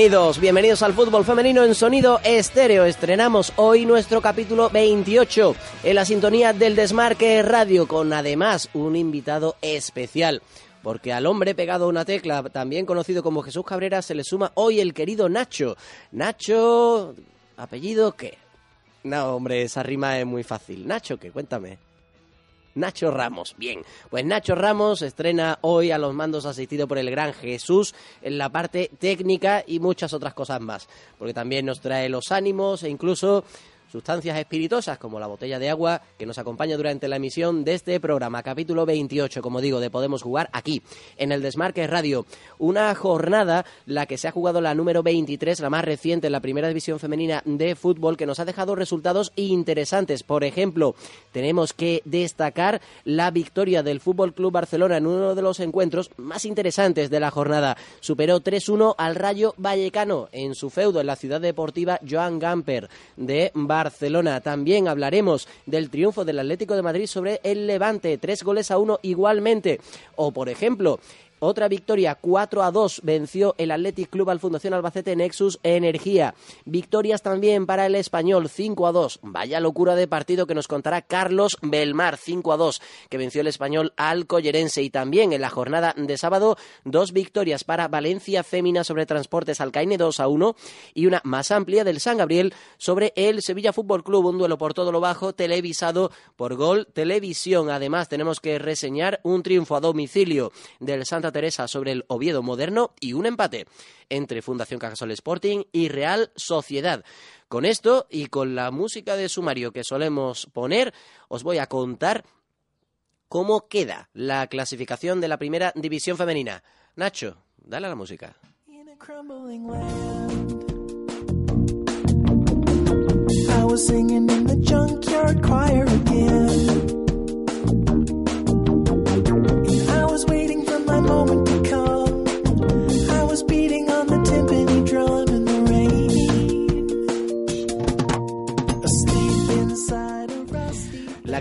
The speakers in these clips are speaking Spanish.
Bienvenidos, bienvenidos al fútbol femenino en sonido estéreo. Estrenamos hoy nuestro capítulo 28 en la sintonía del Desmarque Radio con además un invitado especial. Porque al hombre pegado a una tecla, también conocido como Jesús Cabrera, se le suma hoy el querido Nacho. Nacho, apellido qué? No, hombre, esa rima es muy fácil. Nacho, ¿qué? Cuéntame. Nacho Ramos. Bien, pues Nacho Ramos estrena hoy a los mandos asistido por el gran Jesús en la parte técnica y muchas otras cosas más, porque también nos trae los ánimos e incluso sustancias espirituosas como la botella de agua que nos acompaña durante la emisión de este programa, capítulo 28, como digo, de Podemos Jugar aquí, en el Desmarque Radio. Una jornada, la que se ha jugado la número 23, la más reciente en la primera división femenina de fútbol, que nos ha dejado resultados interesantes. Por ejemplo, tenemos que destacar la victoria del Fútbol Club Barcelona en uno de los encuentros más interesantes de la jornada. Superó 3-1 al Rayo Vallecano en su feudo en la ciudad deportiva Joan Gamper de Barcelona. Barcelona. También hablaremos del triunfo del Atlético de Madrid sobre el Levante, tres goles a uno igualmente. O, por ejemplo, otra victoria 4 a 2 venció el Athletic Club al Fundación Albacete Nexus Energía. Victorias también para el Español 5 a 2. Vaya locura de partido que nos contará Carlos Belmar 5 a 2 que venció el Español al Collerense y también en la jornada de sábado dos victorias para Valencia Fémina sobre Transportes Alcaine 2 a 1 y una más amplia del San Gabriel sobre el Sevilla Fútbol Club, un duelo por todo lo bajo televisado por Gol Televisión. Además tenemos que reseñar un triunfo a domicilio del Santa Teresa sobre el Oviedo Moderno y un empate entre Fundación Cajasol Sporting y Real Sociedad. Con esto y con la música de sumario que solemos poner, os voy a contar cómo queda la clasificación de la primera división femenina. Nacho, dale a la música. La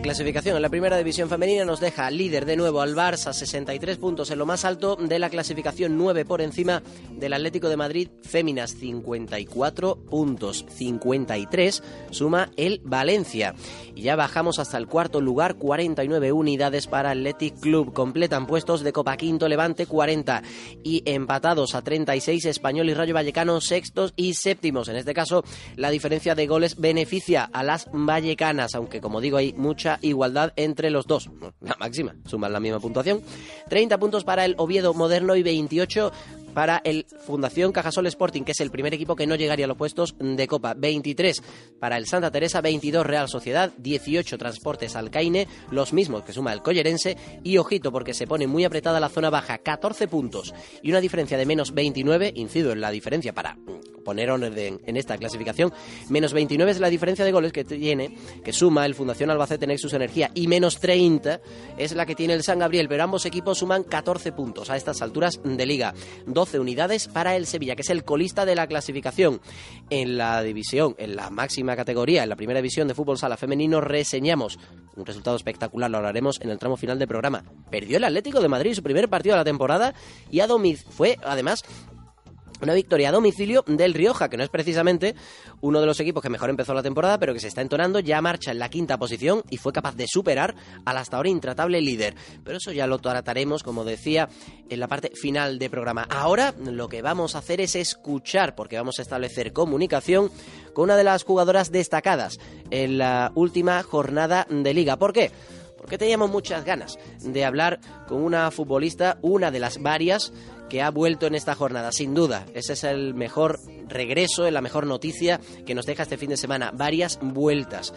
clasificación en la primera división femenina nos deja líder de nuevo al Barça, 63 puntos en lo más alto de la clasificación, 9 por encima del Atlético de Madrid, Féminas 54 puntos, 53 suma el Valencia. Y ya bajamos hasta el cuarto lugar, 49 unidades para Athletic Club, completan puestos de Copa Quinto Levante 40 y empatados a 36 Español y Rayo Vallecano sextos y séptimos. En este caso, la diferencia de goles beneficia a las vallecanas, aunque como digo hay mucha igualdad entre los dos. La máxima, suman la misma puntuación. 30 puntos para el Oviedo Moderno y 28 para el Fundación Cajasol Sporting, que es el primer equipo que no llegaría a los puestos de Copa. 23 para el Santa Teresa, 22 Real Sociedad, 18 Transportes Alcaine, los mismos que suma el Collerense. Y ojito, porque se pone muy apretada la zona baja, 14 puntos y una diferencia de menos 29. Incido en la diferencia para poner orden en esta clasificación. Menos 29 es la diferencia de goles que tiene, que suma el Fundación Albacete Nexus Energía. Y menos 30 es la que tiene el San Gabriel. Pero ambos equipos suman 14 puntos a estas alturas de liga. 12 unidades para el Sevilla, que es el colista de la clasificación. En la división, en la máxima categoría, en la primera división de fútbol sala femenino, reseñamos un resultado espectacular, lo hablaremos en el tramo final del programa. Perdió el Atlético de Madrid su primer partido de la temporada y a fue además Una victoria a domicilio del Rioja, que no es precisamente uno de los equipos que mejor empezó la temporada, pero que se está entonando, ya marcha en la quinta posición y fue capaz de superar al hasta ahora intratable líder. Pero eso ya lo trataremos, como decía, en la parte final del programa. Ahora lo que vamos a hacer es escuchar, porque vamos a establecer comunicación con una de las jugadoras destacadas en la última jornada de liga. ¿Por qué? Porque teníamos muchas ganas de hablar con una futbolista, una de las varias que ha vuelto en esta jornada, sin duda. Ese es el mejor regreso, la mejor noticia que nos deja este fin de semana. Varias vueltas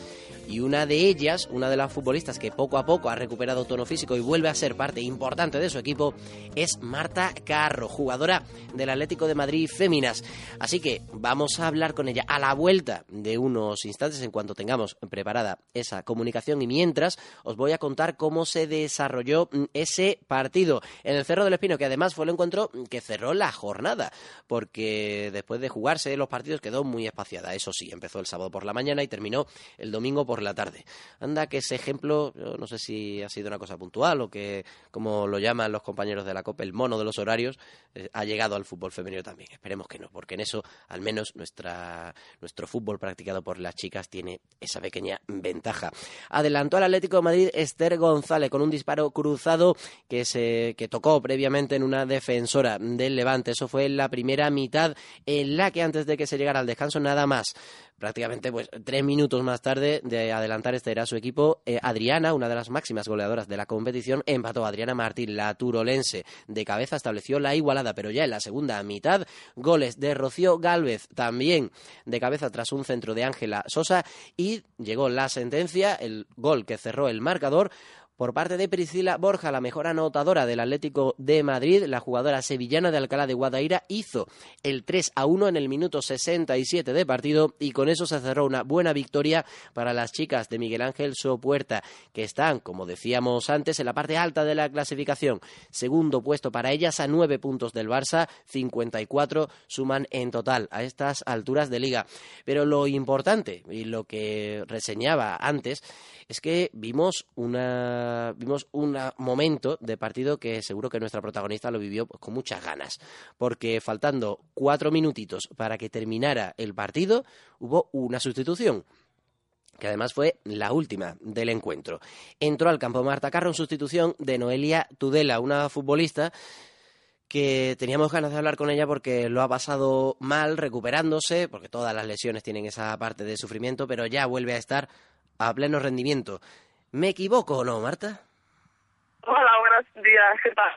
y una de ellas, una de las futbolistas que poco a poco ha recuperado tono físico y vuelve a ser parte importante de su equipo, es Marta Carro, jugadora del Atlético de Madrid Féminas. Así que vamos a hablar con ella a la vuelta de unos instantes en cuanto tengamos preparada esa comunicación y mientras os voy a contar cómo se desarrolló ese partido en el Cerro del Espino, que además fue el encuentro que cerró la jornada, porque después de jugarse los partidos quedó muy espaciada. Eso sí, empezó el sábado por la mañana y terminó el domingo por la tarde. Anda que ese ejemplo, no sé si ha sido una cosa puntual o que, como lo llaman los compañeros de la COPE, el mono de los horarios, eh, ha llegado al fútbol femenino también. Esperemos que no, porque en eso, al menos, nuestra, nuestro fútbol practicado por las chicas tiene esa pequeña ventaja. Adelantó al Atlético de Madrid Esther González con un disparo cruzado que, se, que tocó previamente en una defensora del Levante. Eso fue en la primera mitad, en la que antes de que se llegara al descanso, nada más prácticamente pues tres minutos más tarde de adelantar este era su equipo, eh, Adriana, una de las máximas goleadoras de la competición, empató. Adriana Martín, la turolense de cabeza estableció la igualada, pero ya en la segunda mitad, goles de Rocío Galvez, también de cabeza tras un centro de Ángela Sosa, y llegó la sentencia, el gol que cerró el marcador, por parte de Priscila Borja, la mejor anotadora del Atlético de Madrid, la jugadora sevillana de Alcalá de Guadaira hizo el 3 a 1 en el minuto 67 de partido y con eso se cerró una buena victoria para las chicas de Miguel Ángel Sopuerta, que están, como decíamos antes, en la parte alta de la clasificación. Segundo puesto para ellas a nueve puntos del Barça, 54 suman en total a estas alturas de liga. Pero lo importante y lo que reseñaba antes es que vimos una vimos un momento de partido que seguro que nuestra protagonista lo vivió pues, con muchas ganas, porque faltando cuatro minutitos para que terminara el partido, hubo una sustitución que además fue la última del encuentro. Entró al campo Marta Carro en sustitución de Noelia Tudela, una futbolista que teníamos ganas de hablar con ella porque lo ha pasado mal recuperándose, porque todas las lesiones tienen esa parte de sufrimiento, pero ya vuelve a estar a pleno rendimiento. ¿Me equivoco o no, Marta? Hola, buenos días, ¿qué tal?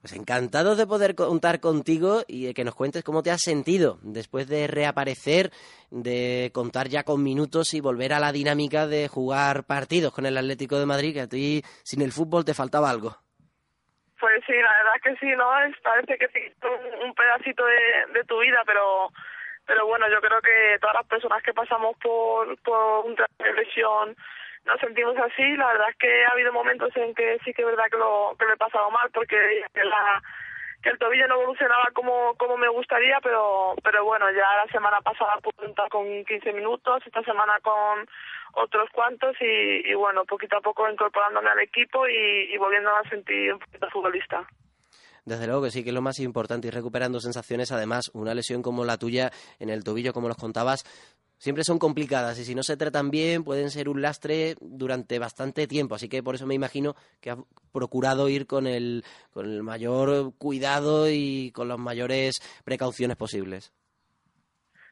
Pues encantado de poder contar contigo y de que nos cuentes cómo te has sentido después de reaparecer, de contar ya con minutos y volver a la dinámica de jugar partidos con el Atlético de Madrid, que a ti sin el fútbol te faltaba algo. Pues sí, la verdad que sí, ¿no? parece que sí, un, un pedacito de, de tu vida, pero pero bueno, yo creo que todas las personas que pasamos por, por una lesión nos sentimos así. La verdad es que ha habido momentos en que sí que es verdad que lo, que lo he pasado mal porque la, que el tobillo no evolucionaba como, como me gustaría, pero, pero bueno, ya la semana pasada pude con 15 minutos, esta semana con otros cuantos y, y bueno, poquito a poco incorporándome al equipo y, y volviéndome a sentir un poquito futbolista. Desde luego que sí, que es lo más importante, y recuperando sensaciones. Además, una lesión como la tuya en el tobillo, como los contabas, siempre son complicadas y si no se tratan bien pueden ser un lastre durante bastante tiempo. Así que por eso me imagino que has procurado ir con el, con el mayor cuidado y con las mayores precauciones posibles.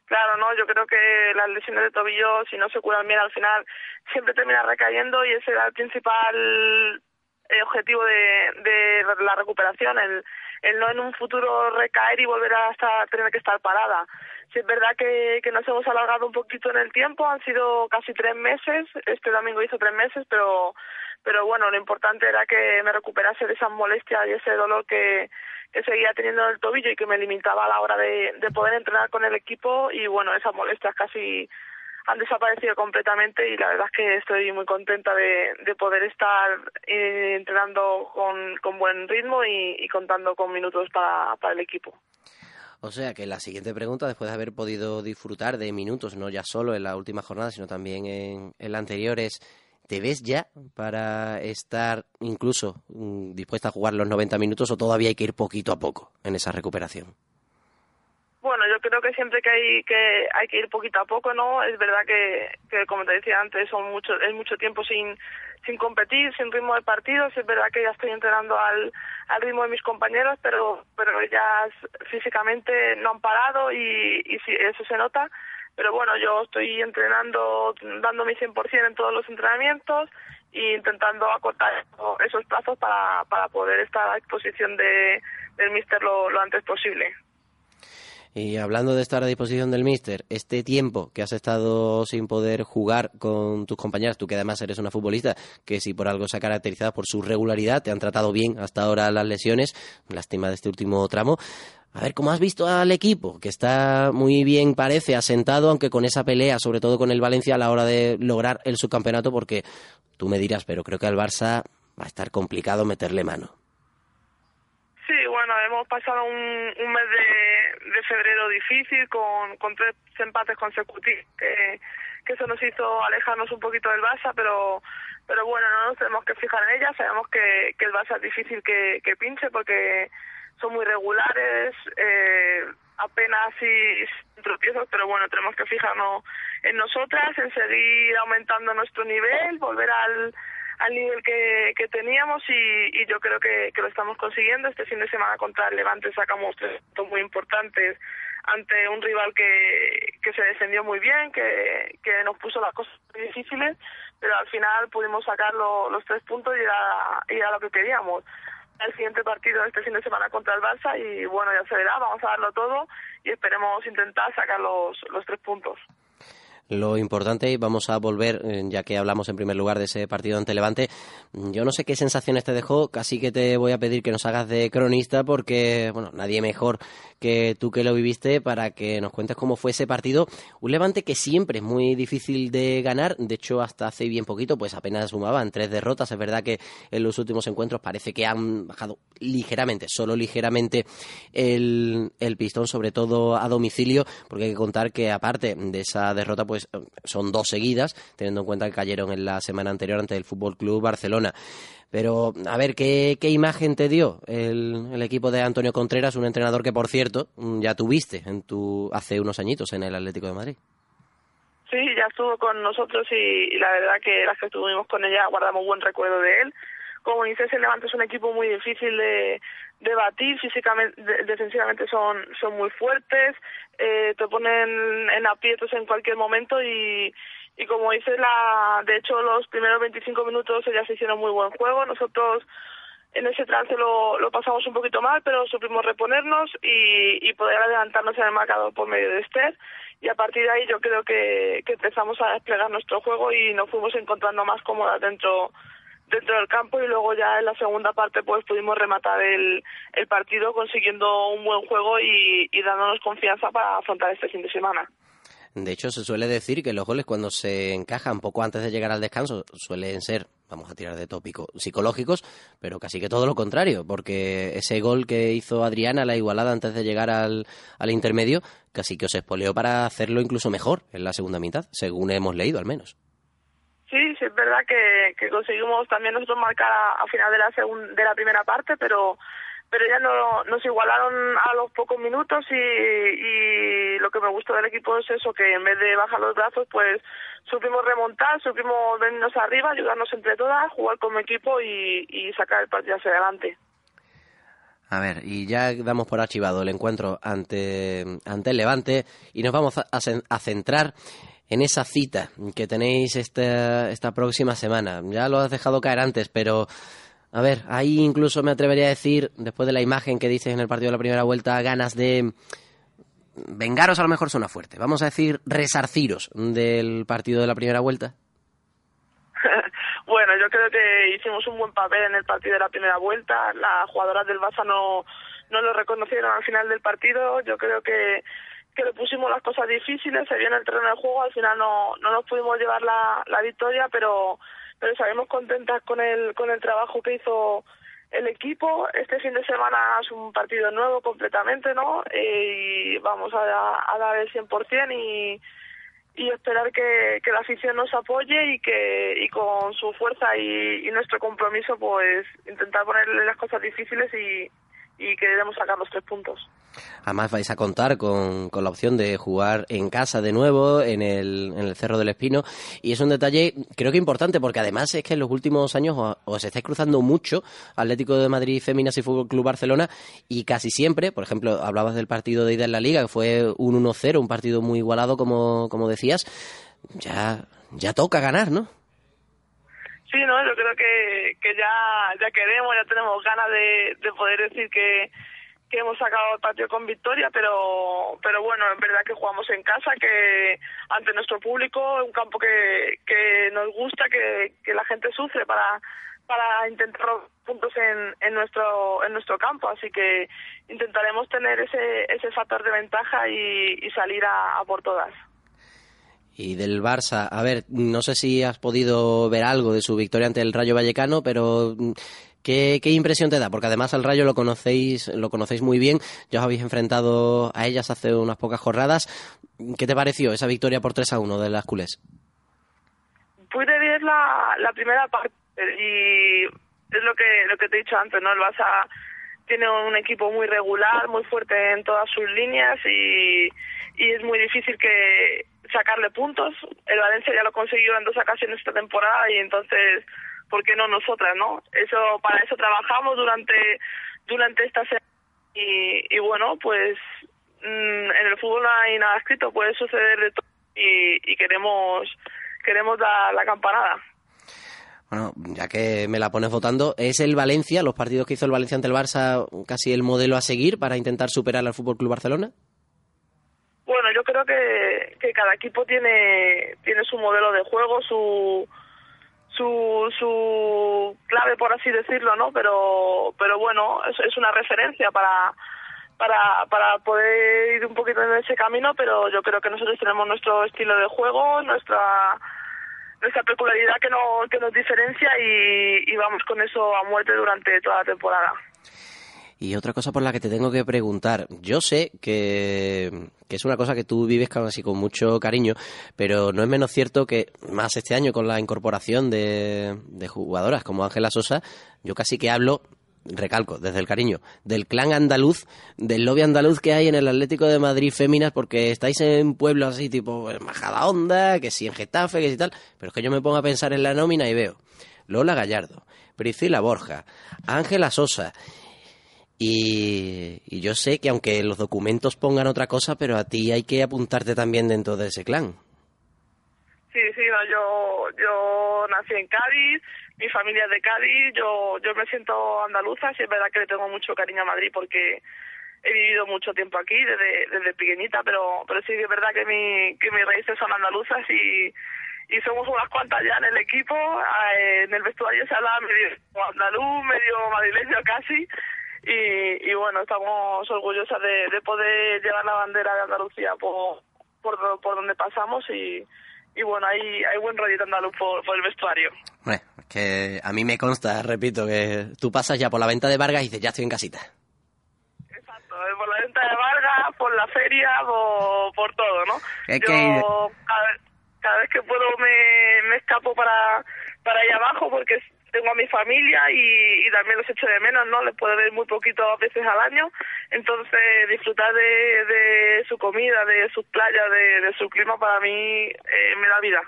Claro, no, yo creo que las lesiones de tobillo, si no se curan bien al final, siempre termina recayendo y ese era el principal objetivo de, de la recuperación, el, el no en un futuro recaer y volver a estar, tener que estar parada. Si es verdad que, que nos hemos alargado un poquito en el tiempo, han sido casi tres meses, este domingo hizo tres meses, pero pero bueno, lo importante era que me recuperase de esas molestias y ese dolor que, que seguía teniendo en el tobillo y que me limitaba a la hora de, de poder entrenar con el equipo y bueno, esas molestias casi han desaparecido completamente y la verdad es que estoy muy contenta de, de poder estar eh, entrenando con, buen ritmo y, contando con minutos para, para el equipo. O sea que la siguiente pregunta, después de haber podido disfrutar de minutos, no ya solo en la última jornada, sino también en, en la anterior, es, ¿te ves ya para estar incluso mm, dispuesta a jugar los 90 minutos o todavía hay que ir poquito a poco en esa recuperación? Bueno, yo creo que siempre que hay que hay que ir poquito a poco, ¿no? Es verdad que, como te decía antes, son mucho es mucho tiempo sin sin competir, sin ritmo de partidos. Es verdad que ya estoy entrenando al, al ritmo de mis compañeros, pero pero ellas físicamente no han parado y, y sí, eso se nota. Pero bueno, yo estoy entrenando, dando mi 100% en todos los entrenamientos e intentando acortar esos plazos para, para poder estar a disposición de, del míster lo, lo antes posible. Y hablando de estar a disposición del míster, este tiempo que has estado sin poder jugar con tus compañeras, tú que además eres una futbolista que si por algo se ha caracterizado por su regularidad, te han tratado bien hasta ahora las lesiones, lástima de este último tramo. A ver, ¿cómo has visto al equipo? Que está muy bien, parece, asentado, aunque con esa pelea, sobre todo con el Valencia, a la hora de lograr el subcampeonato, porque tú me dirás, pero creo que al Barça va a estar complicado meterle mano. Hemos pasado un, mes de, febrero difícil con, con tres empates consecutivos que, que eso nos hizo alejarnos un poquito del Barça, pero pero bueno, no nos tenemos que fijar en ella, sabemos que, que el Barça es difícil que, que pinche porque son muy regulares, eh, apenas y tropiezos, pero bueno, tenemos que fijarnos en nosotras, en seguir aumentando nuestro nivel, volver al al nivel que, que teníamos y, y yo creo que, lo estamos consiguiendo. Este fin de semana contra el Levante sacamos tres puntos muy importantes ante un rival que, que se defendió muy bien, que, que nos puso las cosas muy difíciles, pero al final pudimos sacar lo, los tres puntos y era, y era lo que queríamos. El siguiente partido este fin de semana contra el Barça y bueno, ya se verá, vamos a darlo todo y esperemos intentar sacar los, los tres puntos lo importante, y vamos a volver, eh, ya que hablamos en primer lugar de ese partido ante Levante, yo no sé qué sensaciones te dejó, casi que te voy a pedir que nos hagas de cronista, porque, bueno, nadie mejor que tú que lo viviste para que nos cuentes cómo fue ese partido. Un Levante que siempre es muy difícil de ganar, de hecho hasta hace bien poquito pues apenas sumaban tres derrotas, es verdad que en los últimos encuentros parece que han bajado ligeramente, solo ligeramente el, el pistón, sobre todo a domicilio, porque hay que contar que aparte de esa derrota pues son dos seguidas, teniendo en cuenta que cayeron en la semana anterior ante el Fútbol Club Barcelona. Pero, a ver, ¿qué, qué imagen te dio el, el, equipo de Antonio Contreras, un entrenador que, por cierto, ya tuviste en tu, hace unos añitos en el Atlético de Madrid? Sí, ya estuvo con nosotros y, y la verdad que las que estuvimos con ella guardamos buen recuerdo de él. Como dices, el Levante es un equipo muy difícil de, batir, físicamente, de, defensivamente son, son muy fuertes, eh, te ponen en aprietos en cualquier momento y, como dice la de hecho los primeros 25 minutos ellas hicieron muy buen juego nosotros en ese trance lo, pasamos un poquito mal pero supimos reponernos y, y poder adelantarnos en el marcador por medio de Esther. Y a partir de ahí yo creo que, que empezamos a desplegar nuestro juego y nos fuimos encontrando más cómodas dentro dentro del campo y luego ya en la segunda parte pues pudimos rematar el, partido consiguiendo un buen juego y, y dándonos confianza para afrontar este fin de semana. De hecho, se suele decir que los goles cuando se encajan poco antes de llegar al descanso suelen ser, vamos a tirar de tópico, psicológicos, pero casi que todo lo contrario, porque ese gol que hizo Adriana, la igualada antes de llegar al, al intermedio, casi que os espoleó para hacerlo incluso mejor en la segunda mitad, según hemos leído al menos. Sí, sí es verdad que, conseguimos también nosotros marcar a, a final de la, de la primera parte, pero pero ya no, nos igualaron a los pocos minutos y, y lo que me gustó del equipo es eso, que en vez de bajar los brazos, pues supimos remontar, supimos venirnos arriba, ayudarnos entre todas, jugar como equipo y, sacar el partido hacia adelante. A ver, y ya damos por archivado el encuentro ante, ante el Levante y nos vamos a, a centrar en esa cita que tenéis esta, esta próxima semana. Ya lo has dejado caer antes, pero a ver, ahí incluso me atrevería a decir, después de la imagen que dices en el partido de la primera vuelta, ganas de vengaros a lo mejor suena fuerte. Vamos a decir resarciros del partido de la primera vuelta. bueno, yo creo que hicimos un buen papel en el partido de la primera vuelta. Las jugadoras del Barça no, no lo reconocieron al final del partido. Yo creo que que le pusimos las cosas difíciles, se vio en el terreno del juego, al final no, no nos pudimos llevar la, la victoria, pero pero salimos contentas con el, con el trabajo que hizo el equipo. Este fin de semana es un partido nuevo completamente, ¿no? Eh, y vamos a, a dar el 100% y, y esperar que, que la afición nos apoye y que y con su fuerza y, y nuestro compromiso pues intentar ponerle las cosas difíciles y, y queremos sacar los tres puntos. Además vais a contar con, con, la opción de jugar en casa de nuevo, en el, en el Cerro del Espino, y es un detalle creo que importante, porque además es que en los últimos años os, estáis cruzando mucho Atlético de Madrid Féminas y Fútbol Club Barcelona, y casi siempre, por ejemplo, hablabas del partido de ida en la Liga, que fue un 1-0, un partido muy igualado, como, como decías, ya, ya toca ganar, ¿no? Sí, no, yo creo que, que ya, ya queremos, ya tenemos ganas de, de poder decir que que hemos sacado el patio con victoria, pero pero bueno, en verdad que jugamos en casa, que ante nuestro público, un campo que, que nos gusta, que, que la gente sufre para para intentar puntos en, en nuestro en nuestro campo, así que intentaremos tener ese ese factor de ventaja y, salir a por todas. Y del Barça, a ver, no sé si has podido ver algo de su victoria ante el Rayo Vallecano, pero ¿Qué, impresión te da? Porque además al Rayo lo conocéis, lo conocéis muy bien, ya os habéis enfrentado a ellas hace unas pocas jornadas. ¿Qué te pareció esa victoria por 3 a 1 de las culés? Pude ver la, la primera parte y es lo que, lo que te he dicho antes, ¿no? El Barça tiene un equipo muy regular, muy fuerte en todas sus líneas y, y es muy difícil que sacarle puntos. El Valencia ya lo consiguió en dos ocasiones esta temporada y entonces ¿por qué no nosotras, no? Eso, para eso trabajamos durante, durante esta semana y, y bueno, pues mm, en el fútbol no hay nada escrito, puede suceder de todo y, y queremos, queremos dar la campanada. Bueno, ya que me la pones votando, ¿es el Valencia, los partidos que hizo el Valencia ante el Barça, casi el modelo a seguir para intentar superar al Fútbol Club Barcelona? Bueno, yo creo que, que cada equipo tiene, tiene su modelo de juego, su, su, su clave, por así decirlo, ¿no? Pero, pero bueno, es, una referencia para, para, para poder ir un poquito en ese camino, pero yo creo que nosotros tenemos nuestro estilo de juego, nuestra nuestra peculiaridad que, no, que nos diferencia y vamos con eso a muerte durante toda la temporada. Y otra cosa por la que te tengo que preguntar, yo sé que, es una cosa que tú vives casi con mucho cariño, pero no es menos cierto que más este año con la incorporación de, jugadoras como Ángela Sosa, yo casi que hablo recalco, desde el cariño, del clan andaluz, del lobby andaluz que hay en el Atlético de Madrid Féminas, porque estáis en pueblos así tipo Majada Honda, que si en Getafe, que si tal, pero es que yo me pongo a pensar en la nómina y veo Lola Gallardo, Priscila Borja, Ángela Sosa, y, yo sé que aunque los documentos pongan otra cosa, pero a ti hay que apuntarte también dentro de ese clan. Sí, sí, yo, yo nací en Cádiz, mi familia es de Cádiz, yo, yo me siento andaluza, y es verdad que le tengo mucho cariño a Madrid porque he vivido mucho tiempo aquí desde, desde pequeñita, pero, pero sí es verdad que, mi, que mis raíces son andaluzas y, y somos unas cuantas ya en el equipo, eh, en el vestuario se habla medio andaluz, medio madrileño casi, y, y bueno, estamos orgullosas de, de poder llevar la bandera de Andalucía por, por, por donde pasamos y, y bueno, hay, hay buen rollito andaluz por, por el vestuario. Bueno, es que a mí me consta, repito, que tú pasas ya por la venta de Vargas y dices, ya estoy en casita. Exacto, eh, por la venta de Vargas, por la feria, por, por todo, ¿no? Es Yo que... cada, cada, vez que puedo me, me escapo para, para allá abajo porque tengo a mi familia y, y, también los echo de menos, ¿no? Les puedo ver muy poquito veces al año, entonces disfrutar de, su comida, de sus playas, de, su clima para mí eh, me da vida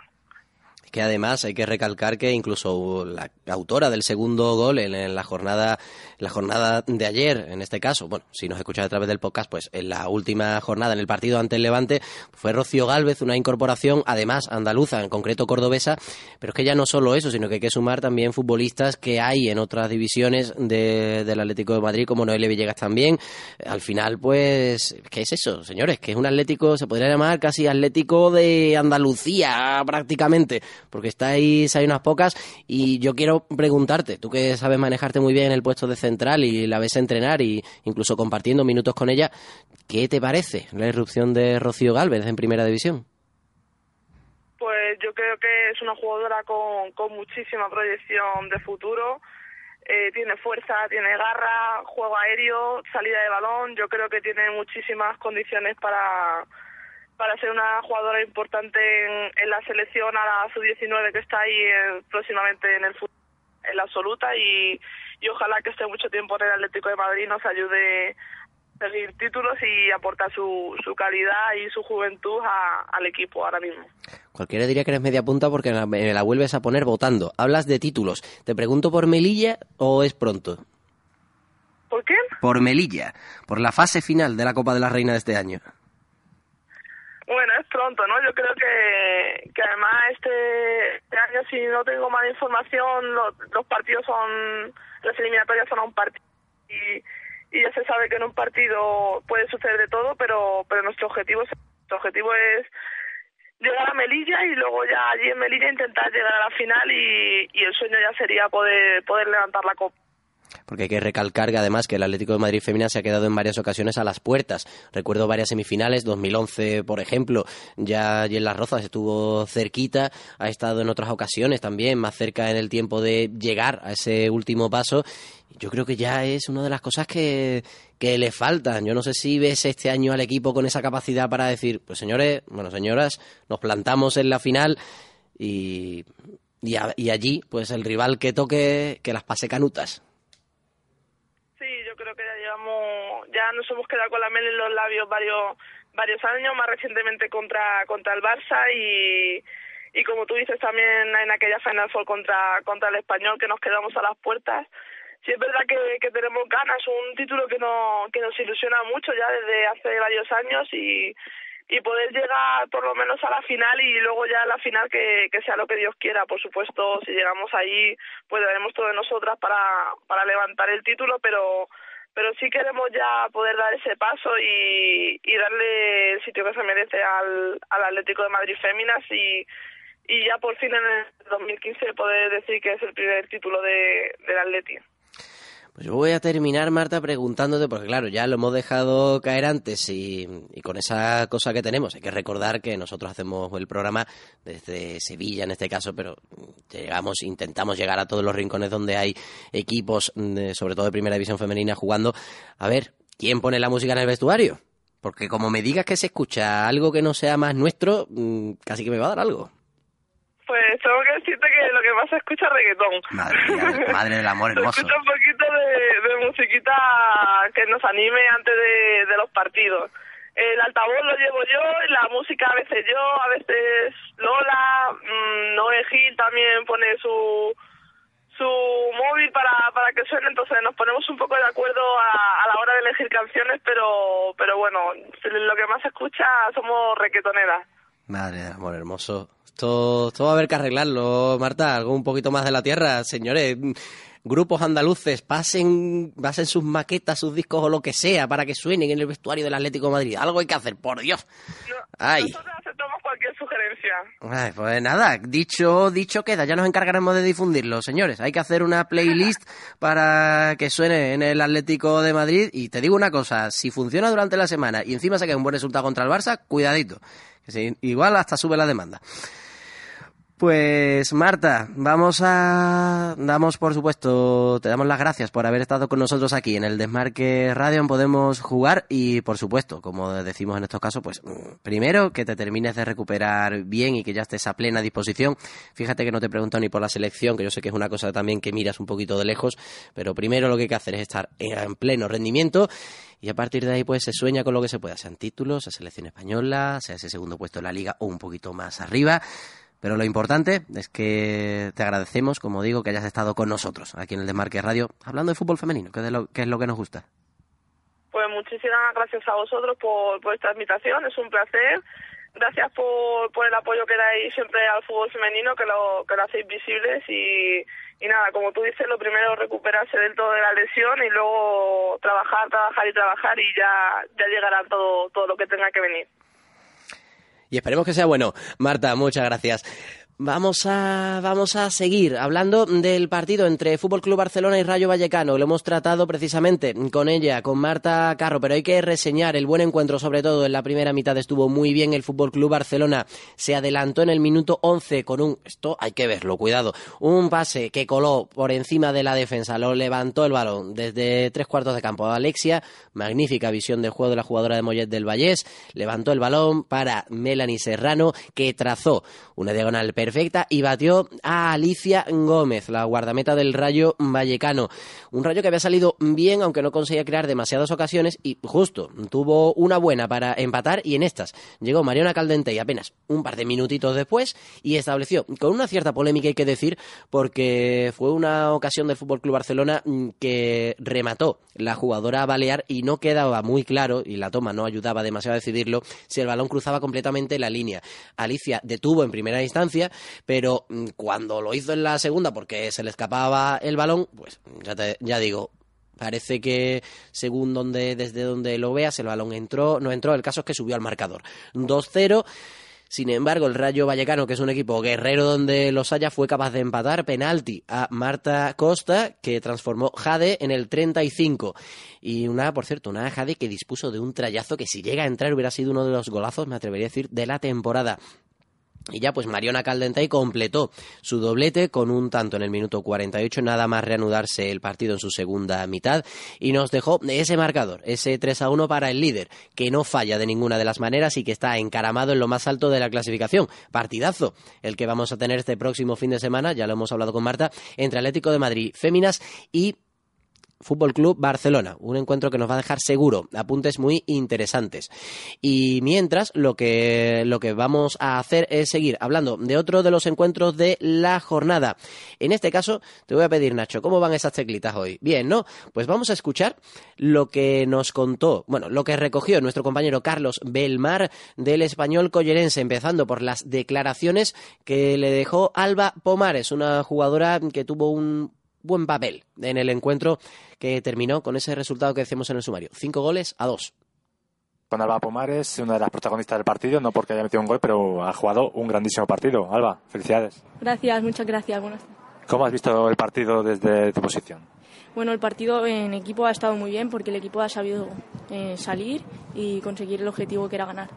que además hay que recalcar que incluso la autora del segundo gol en, la jornada la jornada de ayer, en este caso, bueno, si nos escucháis a través del podcast, pues en la última jornada en el partido ante el Levante fue Rocío Galvez, una incorporación además andaluza, en concreto cordobesa, pero es que ya no solo eso, sino que hay que sumar también futbolistas que hay en otras divisiones de, del Atlético de Madrid, como Noelia Villegas también. Al final, pues, ¿qué es eso, señores? Que es un Atlético, se podría llamar casi Atlético de Andalucía prácticamente porque estáis, hay unas pocas, y yo quiero preguntarte, tú que sabes manejarte muy bien en el puesto de central y la ves entrenar y incluso compartiendo minutos con ella, ¿qué te parece la irrupción de Rocío Galvez en Primera División? Pues yo creo que es una jugadora con, con muchísima proyección de futuro. Eh, tiene fuerza, tiene garra, juego aéreo, salida de balón. Yo creo que tiene muchísimas condiciones para, para ser una jugadora importante en, la selección a la sub-19 que está ahí eh, próximamente en el fútbol. En la absoluta y, y ojalá que esté mucho tiempo en el Atlético de Madrid nos ayude a seguir títulos y aportar su, su calidad y su juventud al equipo ahora mismo. Cualquiera diría que eres media punta porque me la vuelves a poner votando. Hablas de títulos. ¿Te pregunto por Melilla o es pronto? ¿Por qué? Por Melilla, por la fase final de la Copa de la Reina de este año. Pronto, ¿no? Yo creo que, que además este, este año, si no tengo más información, los, los partidos son, las eliminatorias son a un partido y, y ya se sabe que en un partido puede suceder de todo, pero, pero nuestro objetivo es, nuestro objetivo es llegar a Melilla y luego ya allí en Melilla intentar llegar a la final y, y el sueño ya sería poder, poder levantar la copa porque hay que recalcar que además que el Atlético de Madrid Femina se ha quedado en varias ocasiones a las puertas. Recuerdo varias semifinales, 2011 por ejemplo, ya en Las Rozas estuvo cerquita, ha estado en otras ocasiones también, más cerca en el tiempo de llegar a ese último paso. Yo creo que ya es una de las cosas que, le faltan. Yo no sé si ves este año al equipo con esa capacidad para decir, pues señores, bueno señoras, nos plantamos en la final y, y allí, pues el rival que toque, que las pase canutas ya nos hemos quedado con la mel en los labios varios varios años, más recientemente contra contra el Barça y y como tú dices también en aquella Final Four contra contra el Español que nos quedamos a las puertas. Sí es verdad que, que tenemos ganas, un título que no que nos ilusiona mucho ya desde hace varios años y y poder llegar por lo menos a la final y luego ya a la final que, que sea lo que Dios quiera. Por supuesto, si llegamos ahí, pues daremos todo de nosotras para, para levantar el título, pero pero sí queremos ya poder dar ese paso y, darle el sitio que se merece al, Atlético de Madrid Féminas y, ya por fin en el 2015 poder decir que es el primer título de, del Atleti. Pues yo voy a terminar, Marta, preguntándote, porque claro, ya lo hemos dejado caer antes y, con esa cosa que tenemos, hay que recordar que nosotros hacemos el programa desde Sevilla en este caso, pero llegamos, intentamos llegar a todos los rincones donde hay equipos, sobre todo de primera división femenina, jugando. A ver, ¿quién pone la música en el vestuario? Porque como me digas que se escucha algo que no sea más nuestro, mm, casi que me va a dar algo. Pues tengo que decirte que lo que más se escucha es reggaetón. Madre, madre del amor hermoso. Se escucha un poquito de, de musiquita que nos anime antes de, de los partidos. El altavoz lo llevo yo, la música a veces yo, a veces Lola, mmm, Noé Gil también pone su su móvil para, para que suene, entonces nos ponemos un poco de acuerdo a, a la hora de elegir canciones, pero pero bueno, lo que más se escucha somos requetoneras. Madre del amor hermoso. Esto, va a haber que arreglarlo, Marta. Algo un poquito más de la tierra. Señores, grupos andaluces, pasen, pasen sus maquetas, sus discos o lo que sea para que suenen en el vestuario del Atlético de Madrid. Algo hay que hacer, por Dios. Ay. Nosotros aceptamos cualquier sugerencia. Ay, pues nada, dicho, dicho queda. Ya nos encargaremos de difundirlo, señores. Hay que hacer una playlist para que suene en el Atlético de Madrid. Y te digo una cosa, si funciona durante la semana y encima se queda un buen resultado contra el Barça, cuidadito igual hasta sube la demanda. Pues Marta, vamos a damos por supuesto, te damos las gracias por haber estado con nosotros aquí en el Desmarque Radio en Podemos Jugar y por supuesto, como decimos en estos casos, pues primero que te termines de recuperar bien y que ya estés a plena disposición. Fíjate que no te pregunto ni por la selección, que yo sé que es una cosa también que miras un poquito de lejos, pero primero lo que hay que hacer es estar en pleno rendimiento y a partir de ahí pues se sueña con lo que se pueda, sean títulos, sea selección española, sea ese segundo puesto en la liga o un poquito más arriba. Pero lo importante es que te agradecemos, como digo, que hayas estado con nosotros aquí en el Desmarque Radio, hablando de fútbol femenino, que es, lo, que es lo que nos gusta. Pues muchísimas gracias a vosotros por, por esta invitación, es un placer. Gracias por, por el apoyo que dais siempre al fútbol femenino, que lo, que lo hacéis visibles y, y nada, como tú dices, lo primero es recuperarse del todo de la lesión y luego trabajar, trabajar y trabajar y ya, ya llegará todo, todo lo que tenga que venir. Y esperemos que sea bueno. Marta, muchas gracias. Vamos a, vamos a seguir hablando del partido entre Fútbol Club Barcelona y Rayo Vallecano. Lo hemos tratado precisamente con ella, con Marta Carro, pero hay que reseñar el buen encuentro, sobre todo en la primera mitad estuvo muy bien el Fútbol Club Barcelona. Se adelantó en el minuto 11 con un, esto hay que verlo, cuidado, un pase que coló por encima de la defensa, lo levantó el balón desde tres cuartos de campo. Alexia, magnífica visión de juego de la jugadora de Mollet del Vallés, levantó el balón para Melanie Serrano, que trazó una diagonal perfecta y batió a Alicia Gómez, la guardameta del Rayo Vallecano. Un Rayo que había salido bien, aunque no conseguía crear demasiadas ocasiones y justo tuvo una buena para empatar y en estas llegó Mariona Caldente y apenas un par de minutitos después y estableció con una cierta polémica hay que decir porque fue una ocasión del Fútbol Club Barcelona mm, que remató la jugadora Balear y no quedaba muy claro y la toma no ayudaba demasiado a decidirlo si el balón cruzaba completamente la línea. Alicia detuvo en primera instancia, pero mm, cuando lo hizo en la segunda porque se le escapaba el balón, pues ya, ya digo, Parece que según donde, desde donde lo veas, el balón entró, no entró, el caso es que subió al marcador. 2-0. Sin embargo, el Rayo Vallecano, que es un equipo guerrero donde los haya, fue capaz de empatar penalti a Marta Costa, que transformó Jade en el 35. Y una, por cierto, una Jade que dispuso de un trayazo que si llega a entrar hubiera sido uno de los golazos, me atrevería a decir, de la temporada. Y ya pues Mariona Caldentay completó su doblete con un tanto en el minuto 48, nada más reanudarse el partido en su segunda mitad y nos dejó ese marcador, ese 3 a 1 para el líder, que no falla de ninguna de las maneras y que está encaramado en lo más alto de la clasificación. Partidazo, el que vamos a tener este próximo fin de semana, ya lo hemos hablado con Marta, entre Atlético de Madrid Féminas y Fútbol Club Barcelona, un encuentro que nos va a dejar seguro apuntes muy interesantes. Y mientras, lo que, lo que vamos a hacer es seguir hablando de otro de los encuentros de la jornada. En este caso, te voy a pedir, Nacho, ¿cómo van esas teclitas hoy? Bien, ¿no? Pues vamos a escuchar lo que nos contó, bueno, lo que recogió nuestro compañero Carlos Belmar del español collerense, empezando por las declaraciones que le dejó Alba Pomares, una jugadora que tuvo un buen papel en el encuentro que terminó con ese resultado que decimos en el sumario. Cinco goles a dos. Con Alba Pomares, una de las protagonistas del partido, no porque haya metido un gol, pero ha jugado un grandísimo partido. Alba, felicidades. Gracias, muchas gracias. ¿Cómo has visto el partido desde tu posición? Bueno, el partido en equipo ha estado muy bien porque el equipo ha sabido eh, salir y conseguir el objetivo que era ganar.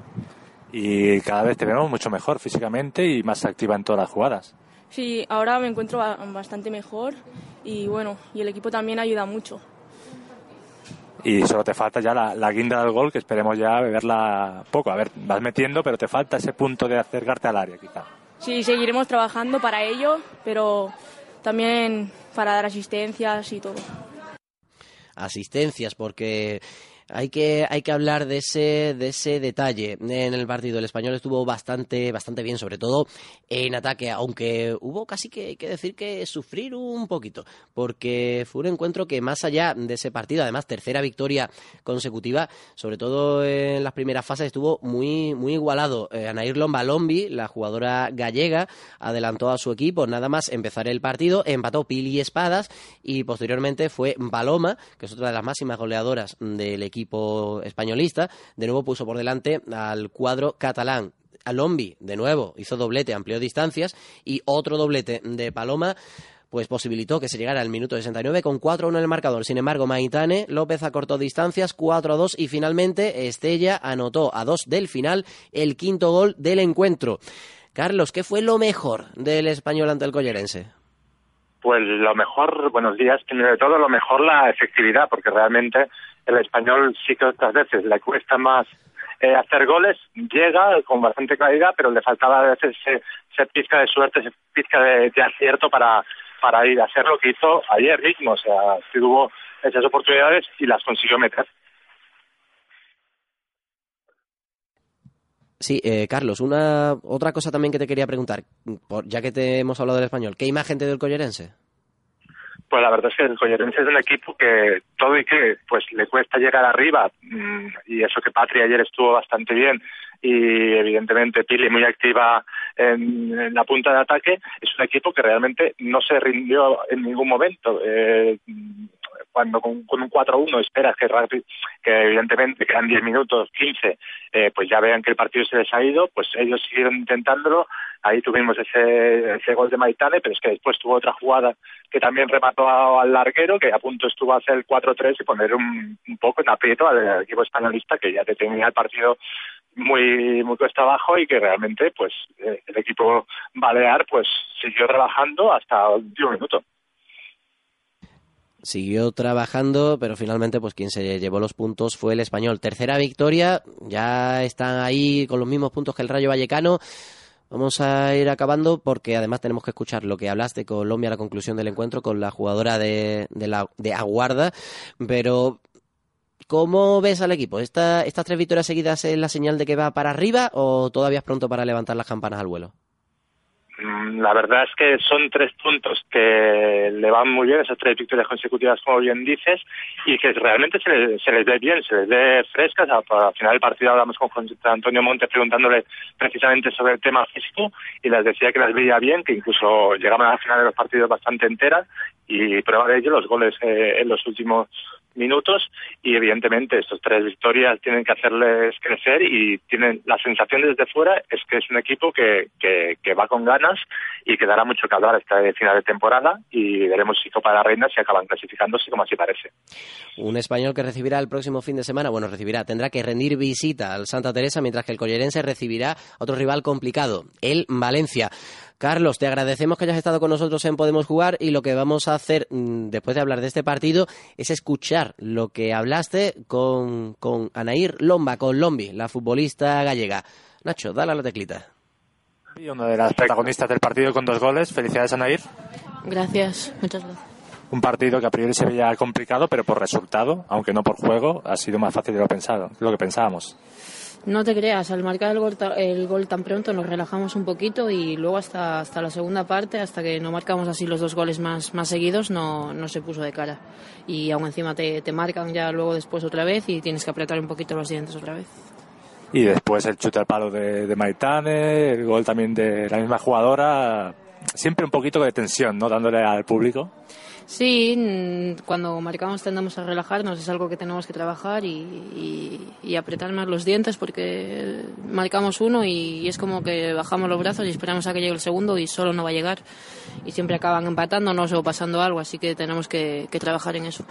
Y cada vez te vemos mucho mejor físicamente y más activa en todas las jugadas. Sí, ahora me encuentro bastante mejor y bueno, y el equipo también ayuda mucho. Y solo te falta ya la, guinda del gol, que esperemos ya verla poco. A ver, vas metiendo, pero te falta ese punto de acercarte al área, quizá. Sí, seguiremos trabajando para ello, pero también para dar asistencias y todo. Asistencias, porque hay que, hay que hablar de ese, de ese detalle en el partido. El español estuvo bastante, bastante bien, sobre todo en ataque, aunque hubo casi que, que decir que sufrir un poquito, porque fue un encuentro que más allá de ese partido, además tercera victoria consecutiva, sobre todo en las primeras fases estuvo muy, muy igualado. Eh, Anair Lomba-Lombi, la jugadora gallega, adelantó a su equipo nada más empezar el partido, empató Pili Espadas y posteriormente fue Paloma, que es otra de las máximas goleadoras del equipo equipo españolista, de nuevo puso por delante al cuadro catalán. Alombi, de nuevo, hizo doblete, amplió distancias y otro doblete de Paloma pues posibilitó que se llegara al minuto 69 con 4 1 en el marcador. Sin embargo, Maitane López acortó distancias 4 2 y finalmente Estella anotó a 2 del final el quinto gol del encuentro. Carlos, ¿qué fue lo mejor del español ante el collerense? Pues lo mejor, buenos días, primero de todo, lo mejor la efectividad, porque realmente el español sí que otras veces le cuesta más eh, hacer goles, llega con bastante claridad, pero le faltaba a veces ese, pizca de suerte, ese pizca de, acierto para, para ir a hacer lo que hizo ayer mismo. O sea, tuvo esas oportunidades y las consiguió meter. Sí, eh, Carlos, una otra cosa también que te quería preguntar, ya que te hemos hablado del español, ¿qué imagen te dio el collerense? Pues la verdad es que el Collerense es un equipo que todo y que pues le cuesta llegar arriba mm, y eso que Patria ayer estuvo bastante bien y evidentemente Pili muy activa en, la punta de ataque es un equipo que realmente no se rindió en ningún momento. Eh, cuando con, un 4-1 esperas que, que evidentemente quedan 10 minutos, 15, eh, pues ya vean que el partido se les ha ido, pues ellos siguieron intentándolo. Ahí tuvimos ese, ese gol de Maitane, pero es que después tuvo otra jugada que también remató al larguero, que a punto estuvo a hacer el 4-3 y poner un, poco en aprieto al equipo españolista, que ya tenía el partido muy muy cuesta abajo y que realmente pues eh, el equipo balear pues siguió trabajando hasta último minuto siguió trabajando, pero finalmente pues quien se llevó los puntos fue el español. Tercera victoria, ya están ahí con los mismos puntos que el Rayo Vallecano. Vamos a ir acabando porque además tenemos que escuchar lo que hablaste Colombia a la conclusión del encuentro con la jugadora de, la, de Aguarda, pero ¿cómo ves al equipo? ¿Esta, ¿Estas tres victorias seguidas es la señal de que va para arriba o todavía es pronto para levantar las campanas al vuelo? Mm, la verdad es que son tres puntos que le van muy bien, esas tres victorias consecutivas, como bien dices, y que realmente se les, se les ve bien, se les ve frescas. Al, final del partido hablamos con Antonio Montes preguntándole precisamente sobre el tema físico y les decía que las veía bien, que incluso llegaban a la final de los partidos bastante enteras y prueba de ello los goles eh, en los últimos minutos y evidentemente estas tres victorias tienen que hacerles crecer y tienen la sensación desde fuera es que es un equipo que, que, va con ganas y que dará mucho que hablar esta final de temporada y veremos si Copa de la Reina se acaban clasificándose como así parece. Un español que recibirá el próximo fin de semana, bueno, recibirá, tendrá que rendir visita al Santa Teresa mientras que el collerense recibirá otro rival complicado, el Valencia. Carlos, te agradecemos que hayas estado con nosotros en Podemos Jugar y lo que vamos a hacer mm, después de hablar de este partido es escuchar lo que hablaste con, con Anair Lomba, con Lombi, la futbolista gallega. Nacho, dale a la teclita. Y una de las protagonistas del partido con dos goles. Felicidades, Anair. Gracias, muchas gracias. Un partido que a priori se veía complicado, pero por resultado, aunque no por juego, ha sido más fácil de lo, pensado, de lo que pensábamos. No te creas, al marcar el gol, el gol tan pronto nos relajamos un poquito y luego hasta, hasta la segunda parte, hasta que no marcamos así los dos goles más, más seguidos, no, no se puso de cara. Y aún encima te, te marcan ya luego después otra vez y tienes que apretar un poquito los dientes otra vez. Y después el chute al palo de, de Maitane, el gol también de la misma jugadora, siempre un poquito de tensión, ¿no? Dándole al público. Sí, cuando marcamos tendemos a relajarnos, es algo que tenemos que trabajar y, y, apretar más los dientes porque marcamos uno y, es como que bajamos los brazos y esperamos a que llegue el segundo y solo no va a llegar y siempre acaban empatándonos o pasando algo, así que tenemos que, que trabajar en eso.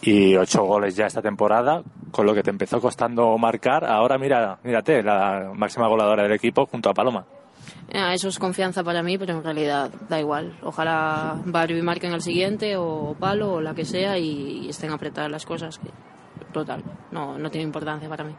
Y ocho goles ya esta temporada, con lo que te empezó costando marcar, ahora mira, mírate, la máxima goleadora del equipo junto a Paloma. Eh, eso es confianza para mí, pero en realidad da igual. Ojalá Barbie marque en el siguiente, o Palo, o la que sea, y, estén apretadas las cosas. Que, total, no, no tiene importancia para mí.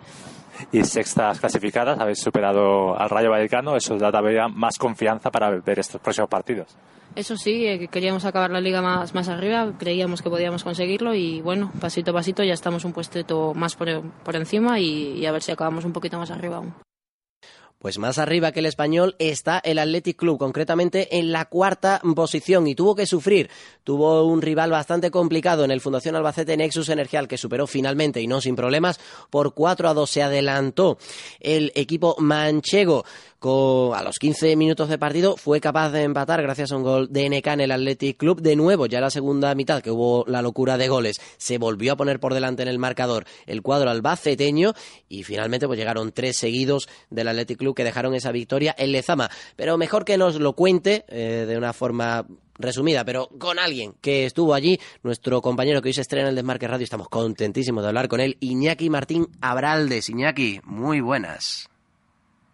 Y sextas clasificadas, habéis superado al Rayo Vallecano, eso da todavía más confianza para ver estos próximos partidos. Eso sí, eh, queríamos acabar la liga más, más arriba, creíamos que podíamos conseguirlo y bueno, pasito a pasito ya estamos un puesto más por, por encima y, y a ver si acabamos un poquito más arriba aún. Pues más arriba que el español está el Athletic Club, concretamente en la cuarta posición y tuvo que sufrir. Tuvo un rival bastante complicado en el Fundación Albacete Nexus Energial que superó finalmente y no sin problemas por 4 a 2 se adelantó el equipo manchego a los 15 minutos de partido fue capaz de empatar gracias a un gol de NK en el Athletic Club. De nuevo, ya la segunda mitad, que hubo la locura de goles, se volvió a poner por delante en el marcador el cuadro albaceteño y finalmente pues llegaron tres seguidos del Athletic Club que dejaron esa victoria en Lezama. Pero mejor que nos lo cuente eh, de una forma resumida, pero con alguien que estuvo allí, nuestro compañero que hoy se estrena en el Desmarque Radio, estamos contentísimos de hablar con él, Iñaki Martín Abraldes. Iñaki, muy buenas.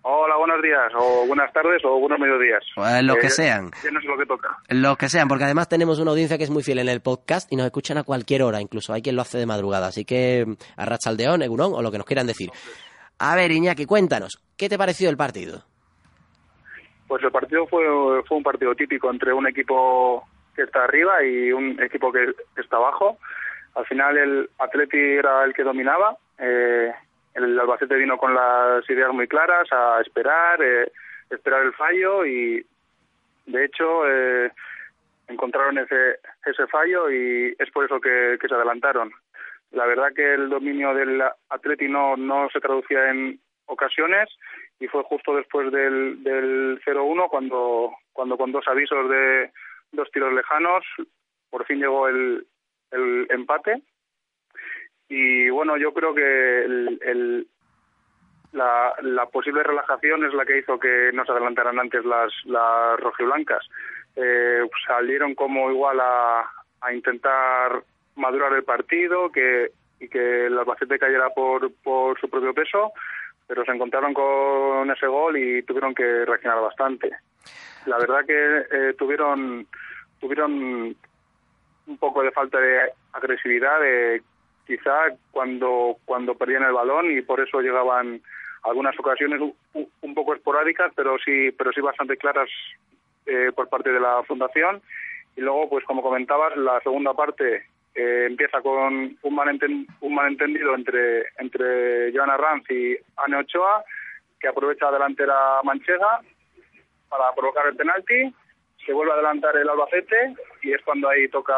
Hola, buenos días, o buenas tardes, o buenos mediodías. Pues lo que sean. Ya no sé lo que toca. Lo que sean, porque además tenemos una audiencia que es muy fiel en el podcast y nos escuchan a cualquier hora, incluso hay quien lo hace de madrugada. Así que a Rachaldeón, Egunon, o lo que nos quieran decir. A ver, Iñaki, cuéntanos, ¿qué te pareció el partido? Pues el partido fue, fue un partido típico entre un equipo que está arriba y un equipo que está abajo. Al final el Atleti era el que dominaba. Eh, el Albacete vino con las ideas muy claras a esperar, eh, esperar el fallo y de hecho eh, encontraron ese, ese fallo y es por eso que, se adelantaron. La verdad que el dominio del Atleti no, se traducía en ocasiones y fue justo después del, del 0-1 cuando, cuando con dos avisos de dos tiros lejanos por fin llegó el, el empate y bueno, yo creo que el, la, posible relajación es la que hizo que no se adelantaran antes las, las rojiblancas. Eh, salieron como igual a, a intentar madurar el partido que, y que el Albacete cayera por, por su propio peso, pero se encontraron con ese gol y tuvieron que reaccionar bastante. La verdad que eh, tuvieron tuvieron un poco de falta de agresividad, de quizá cuando, cuando perdían el balón y por eso llegaban algunas ocasiones un, poco esporádicas, pero sí, pero sí bastante claras eh, por parte de la fundación. Y luego, pues como comentabas, la segunda parte eh, empieza con un, malenten un malentendido entre, entre Joana Ranz y Ane Ochoa, que aprovecha la delantera manchega para provocar el penalti, se vuelve a adelantar el Albacete y es cuando ahí toca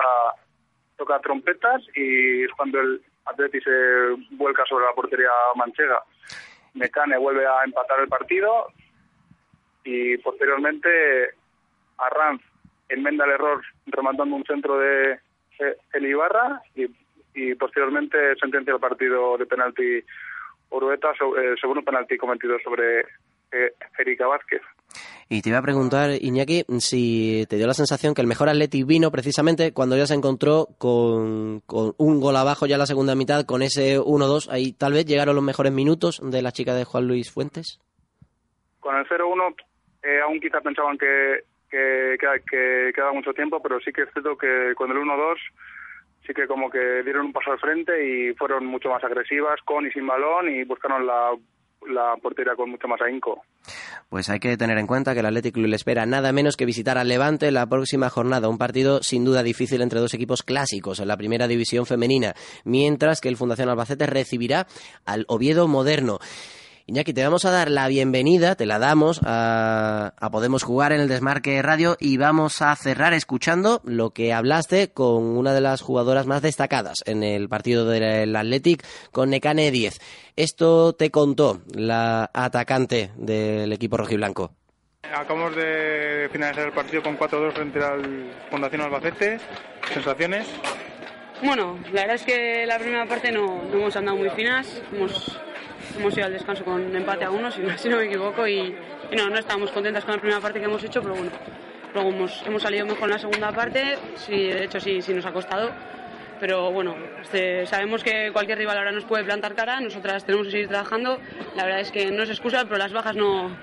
toca trompetas y es cuando el Atleti se vuelca sobre la portería manchega. Mecane vuelve a empatar el partido y posteriormente Arranz enmenda el error rematando un centro de el Ibarra y, y posteriormente sentencia el partido de penalti Orueta sobre, eh, un penalti cometido sobre eh, Erika Vázquez. Y te iba a preguntar, Iñaki, si te dio la sensación que el mejor Atleti vino precisamente cuando ya se encontró con, con un gol abajo ya en la segunda mitad, con ese 1-2. Ahí tal vez llegaron los mejores minutos de la chica de Juan Luis Fuentes. Con el 0-1 eh, aún quizás pensaban que, que, que, queda mucho tiempo, pero sí que es cierto que con el 1-2 sí que como que dieron un paso al frente y fueron mucho más agresivas con y sin balón y buscaron la la portería con mucho más ahínco. Pues hay que tener en cuenta que el Atlético le espera nada menos que visitar al Levante la próxima jornada, un partido sin duda difícil entre dos equipos clásicos en la primera división femenina, mientras que el Fundación Albacete recibirá al Oviedo Moderno. Iñaki, te vamos a dar la bienvenida, te la damos a, Podemos Jugar en el Desmarque Radio y vamos a cerrar escuchando lo que hablaste con una de las jugadoras más destacadas en el partido del Athletic, con Necane 10. Esto te contó la atacante del equipo rojiblanco. Acabamos de finalizar el partido con 4-2 frente al Fundación Albacete. ¿Sensaciones? Bueno, la verdad es que la primera parte no, no hemos andado muy finas. Hemos hemos ido al descanso con empate a uno, si, no me equivoco, y, no, no estábamos contentas con la primera parte que hemos hecho, pero bueno, luego hemos, hemos salido mejor en la segunda parte, sí, de hecho sí, sí nos ha costado, pero bueno, este, sabemos que cualquier rival ahora nos puede plantar cara, nosotras tenemos que seguir trabajando, la verdad es que no es excusa, pero las bajas no,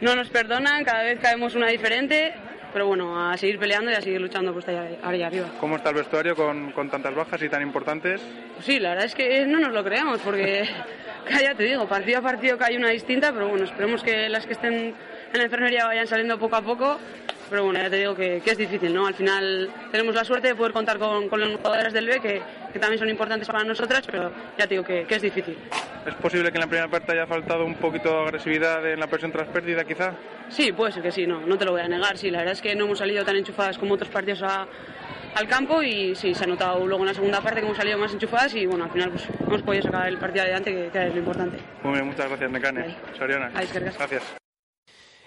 no nos perdonan, cada vez caemos una diferente, pero bueno, a seguir peleando y a seguir luchando pues allá, allá arriba. ¿Cómo está el vestuario con, con tantas bajas y tan importantes? Pues sí, la verdad es que no nos lo creemos porque ya te digo, partido a partido que hay una distinta, pero bueno, esperemos que las que estén en la enfermería vayan saliendo poco a poco. Pero bueno, ya te digo que, es difícil, ¿no? Al final tenemos la suerte de poder contar con, con los jugadores del B, que, que, también son importantes para nosotras, pero ya te digo que, que, es difícil. ¿Es posible que en la primera parte haya faltado un poquito de agresividad en la presión tras pérdida, quizá? Sí, puede ser que sí, no, no te lo voy a negar. Sí, la verdad es que no hemos salido tan enchufadas como otros partidos a, al campo y sí, se ha notado luego en la segunda parte que hemos salido más enchufadas y bueno, al final pues, hemos podido sacar el partido adelante, que, es lo importante. Muy bien, muchas gracias, Necane. Soriana. Gracias.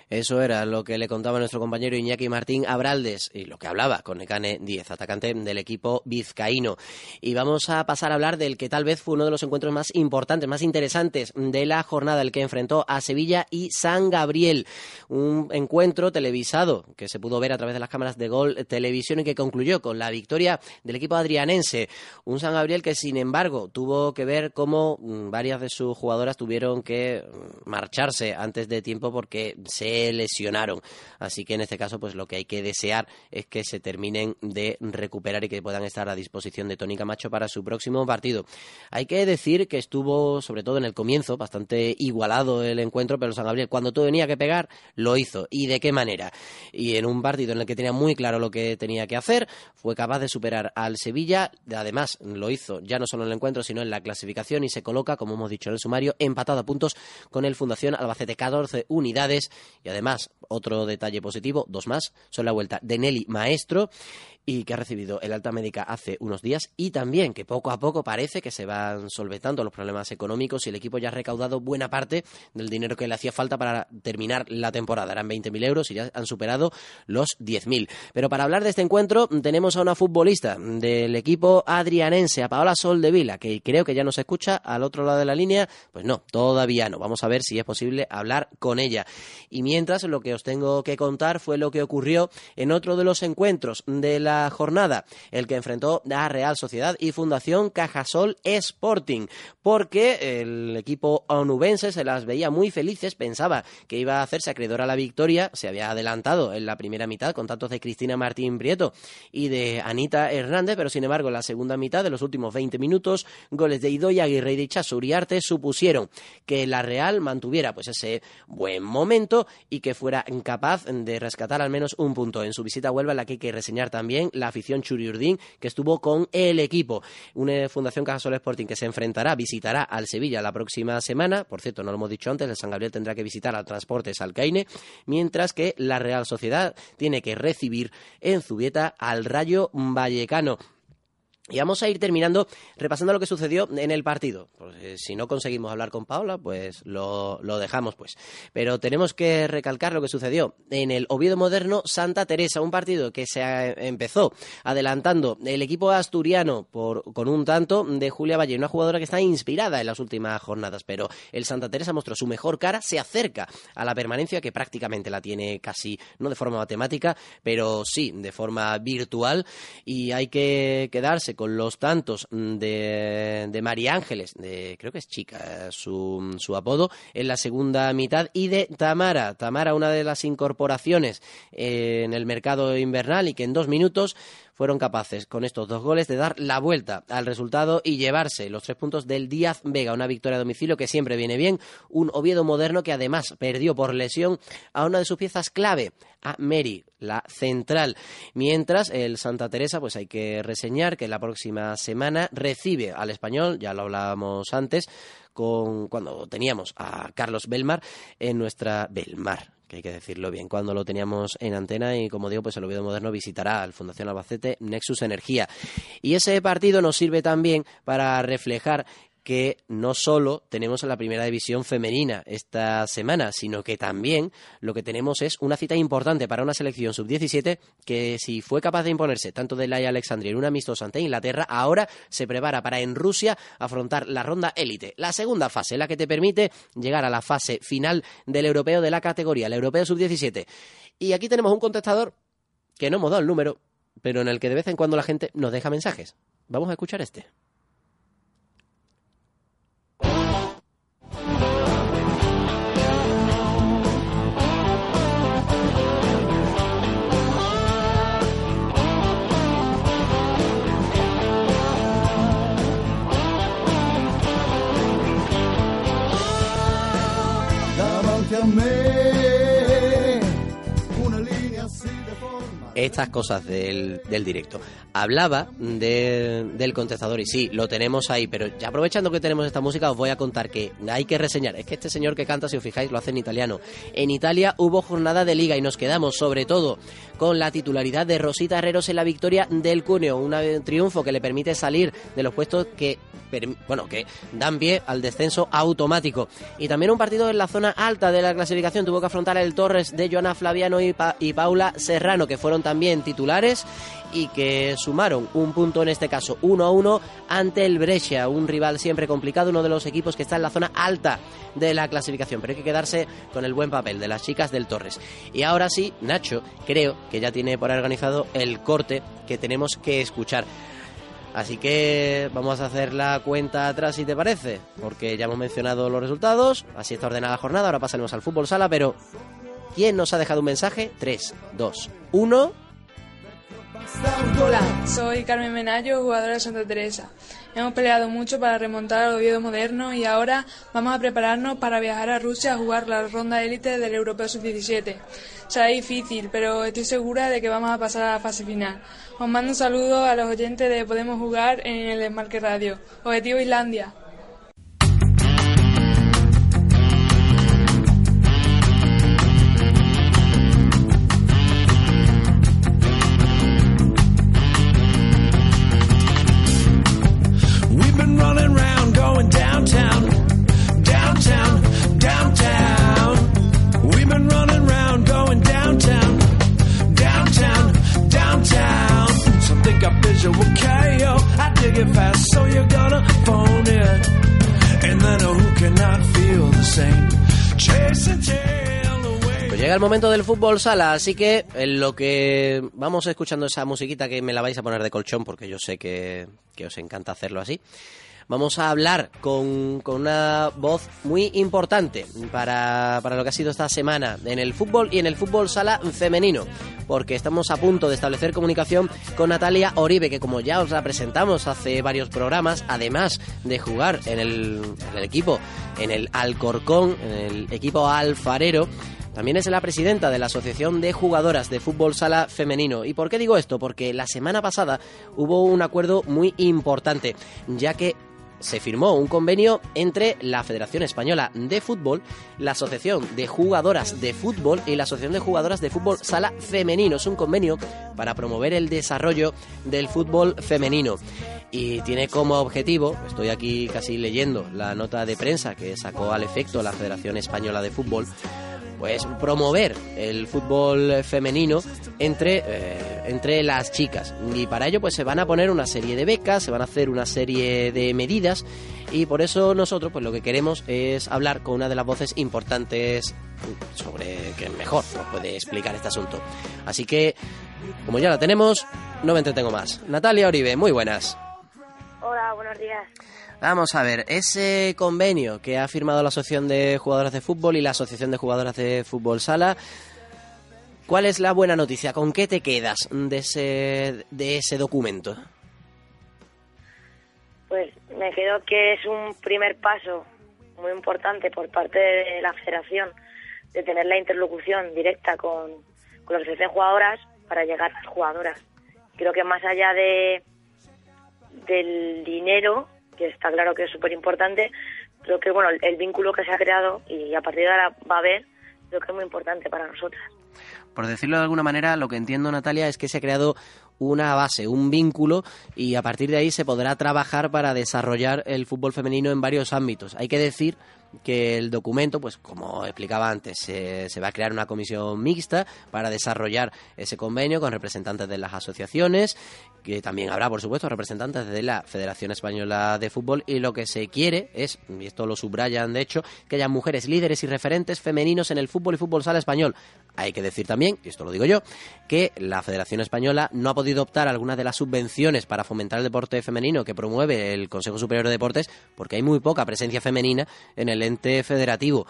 Eso era lo que le contaba nuestro compañero Iñaki Martín Abraldes y lo que hablaba con Necane 10, atacante del equipo vizcaíno. Y vamos a pasar a hablar del que tal vez fue uno de los encuentros más importantes, más interesantes de la jornada, el que enfrentó a Sevilla y San Gabriel. Un encuentro televisado que se pudo ver a través de las cámaras de Gol Televisión y que concluyó con la victoria del equipo adrianense. Un San Gabriel que, sin embargo, tuvo que ver cómo mm, varias de sus jugadoras tuvieron que mm, marcharse antes de tiempo porque se lesionaron. Así que en este caso, pues lo que hay que desear es que se terminen de recuperar y que puedan estar a disposición de Tony Camacho para su próximo partido. Hay que decir que estuvo, sobre todo en el comienzo, bastante igualado el encuentro, pero San Gabriel, cuando todo tenía que pegar, lo hizo. ¿Y de qué manera? Y en un partido en el que tenía muy claro lo que tenía que hacer, fue capaz de superar al Sevilla. Además, lo hizo ya no solo en el encuentro, sino en la clasificación y se coloca, como hemos dicho en el sumario, empatado a puntos con el Fundación Albacete 14 unidades y además, otro detalle positivo, dos más, son la vuelta de Nelly Maestro y que ha recibido el alta médica hace unos días y también que poco a poco parece que se van solventando los problemas económicos y el equipo ya ha recaudado buena parte del dinero que le hacía falta para terminar la temporada. Eran 20.000 euros y ya han superado los 10.000. Pero para hablar de este encuentro tenemos a una futbolista del equipo adrianense, a Paola Soldevila, que creo que ya nos escucha al otro lado de la línea. Pues no, todavía no. Vamos a ver si es posible hablar con ella. Y Mientras, lo que os tengo que contar fue lo que ocurrió en otro de los encuentros de la jornada, el que enfrentó a Real Sociedad y Fundación Cajasol Sporting, porque el equipo onubense se las veía muy felices, pensaba que iba a hacerse acreedor a la victoria, se había adelantado en la primera mitad con tantos de Cristina Martín Prieto y de Anita Hernández, pero sin embargo en la segunda mitad de los últimos 20 minutos, goles de Idoia Aguirre y de Chasuriarte supusieron que la Real mantuviera pues ese buen momento y que fuera incapaz de rescatar al menos un punto en su visita a Huelva, la que hay que reseñar también la afición Churiurdín que estuvo con el equipo. Una Fundación Cajasol Sporting que se enfrentará, visitará al Sevilla la próxima semana. Por cierto, no lo hemos dicho antes, el San Gabriel tendrá que visitar al Transportes Alcaine, mientras que la Real Sociedad tiene que recibir en Zubieta al Rayo Vallecano. Y vamos a ir terminando repasando lo que sucedió en el partido. Pues, eh, si no conseguimos hablar con Paula, pues lo, lo, dejamos, pues. Pero tenemos que recalcar lo que sucedió en el Oviedo Moderno Santa Teresa, un partido que se empezó adelantando el equipo asturiano por, con un tanto de Julia Valle, una jugadora que está inspirada en las últimas jornadas, pero el Santa Teresa mostró su mejor cara, se acerca a la permanencia que prácticamente la tiene casi, no de forma matemática, pero sí de forma virtual y hay que quedarse con los tantos de, de María Ángeles, de, creo que es chica su, su apodo, en la segunda mitad, y de Tamara. Tamara, una de las incorporaciones eh, en el mercado invernal y que en dos minutos fueron capaces con estos dos goles de dar la vuelta al resultado y llevarse los tres puntos del Díaz Vega, una victoria a domicilio que siempre viene bien, un Oviedo moderno que además perdió por lesión a una de sus piezas clave, a Mary, la central. Mientras el Santa Teresa, pues hay que reseñar que la próxima semana recibe al español, ya lo hablábamos antes, con cuando teníamos a Carlos Belmar en nuestra Belmar que hay que decirlo bien, cuando lo teníamos en antena y como digo, pues el Oviedo Moderno visitará al Fundación Albacete Nexus Energía. Y ese partido nos sirve también para reflejar que no solo tenemos a la primera división femenina esta semana, sino que también lo que tenemos es una cita importante para una selección sub-17 que si fue capaz de imponerse tanto de Laia Alexandria en un amistoso ante Inglaterra, ahora se prepara para en Rusia afrontar la ronda élite, la segunda fase, la que te permite llegar a la fase final del europeo de la categoría, el europeo sub-17. Y aquí tenemos un contestador que no hemos dado el número, pero en el que de vez en cuando la gente nos deja mensajes. Vamos a escuchar este. Estas cosas del, del directo. Hablaba del contestador y sí, lo tenemos ahí, pero ya aprovechando que tenemos esta música os voy a contar que hay que reseñar. Es que este señor que canta, si os fijáis, lo hace en italiano. En Italia hubo jornada de liga y nos quedamos sobre todo con la titularidad de Rosita Herreros en la victoria del Cuneo, un triunfo que le permite salir de los puestos que bueno, que dan pie al descenso automático. Y también un partido en la zona alta de la clasificación tuvo que afrontar el Torres de Joana Flaviano y, y Paula Serrano, que fueron también titulares y que sumaron un punto en este caso 1 a 1 ante el Brescia, un rival siempre complicado, uno de los equipos que está en la zona alta de la clasificación, pero hay que quedarse con el buen papel de las chicas del Torres. Y ahora sí, Nacho, creo que ya tiene por organizado el corte que tenemos que escuchar. Así que vamos a hacer la cuenta atrás si te parece, porque ya hemos mencionado los resultados, así está ordenada la jornada, ahora pasaremos al fútbol sala, pero ¿quién nos ha dejado un mensaje? 3, 2, 1. Hola, soy Carmen Menayo, jugadora de Santa Teresa. Hemos peleado mucho para remontar al Oviedo moderno y ahora vamos a prepararnos para viajar a Rusia a jugar la ronda élite del Europeo Sub-17. Será difícil, pero estoy segura de que vamos a pasar a la fase final. Os mando un saludo a los oyentes de Podemos Jugar en el Desmarque Radio. Objetivo Islandia. Momento del fútbol sala, así que en lo que vamos escuchando esa musiquita que me la vais a poner de colchón, porque yo sé que, que os encanta hacerlo así vamos a hablar con, con una voz muy importante para, para, lo que ha sido esta semana en el fútbol y en el fútbol sala femenino, porque estamos a punto de establecer comunicación con Natalia Oribe, que como ya os la presentamos hace varios programas, además de jugar en el, en el equipo, en el Alcorcón, en el equipo alfarero, también es la presidenta de la Asociación de Jugadoras de Fútbol Sala Femenino. ¿Y por qué digo esto? Porque la semana pasada hubo un acuerdo muy importante, ya que se firmó un convenio entre la Federación Española de Fútbol, la Asociación de Jugadoras de Fútbol y la Asociación de Jugadoras de Fútbol Sala Femenino. Es un convenio para promover el desarrollo del fútbol femenino. Y tiene como objetivo, estoy aquí casi leyendo la nota de prensa que sacó al efecto la Federación Española de Fútbol, pues promover el fútbol femenino entre, eh, entre las chicas. Y para ello pues se van a poner una serie de becas, se van a hacer una serie de medidas y por eso nosotros pues lo que queremos es hablar con una de las voces importantes sobre que mejor nos puede explicar este asunto. Así que, como ya la tenemos, no me entretengo más. Natalia Oribe, muy buenas. Hola, buenos días. Vamos a ver, ese convenio que ha firmado la Asociación de Jugadoras de Fútbol y la Asociación de Jugadoras de Fútbol Sala, ¿cuál es la buena noticia? ¿Con qué te quedas de ese, de ese documento? Pues me quedo que es un primer paso muy importante por parte de la federación de tener la interlocución directa con, con la asociación de jugadoras para llegar a las jugadoras. Creo que más allá de del dinero que está claro que es súper importante. Creo que bueno, el, vínculo que se ha creado y a partir de ahora va a haber, creo que es muy importante para nosotras. Por decirlo de alguna manera, lo que entiendo, Natalia, es que se ha creado una base, un vínculo y a partir de ahí se podrá trabajar para desarrollar el fútbol femenino en varios ámbitos. Hay que decir que el documento, pues como explicaba antes, se, va a crear una comisión mixta para desarrollar ese convenio con representantes de las asociaciones, que también habrá, por supuesto, representantes de la Federación Española de Fútbol y lo que se quiere es, y esto lo subrayan de hecho, que haya mujeres líderes y referentes femeninos en el fútbol y fútbol sala español. Hay que decir también, y esto lo digo yo, que la Federación Española no ha podido optar a algunas de las subvenciones para fomentar el deporte femenino que promueve el Consejo Superior de Deportes porque hay muy poca presencia femenina en el ente federativo.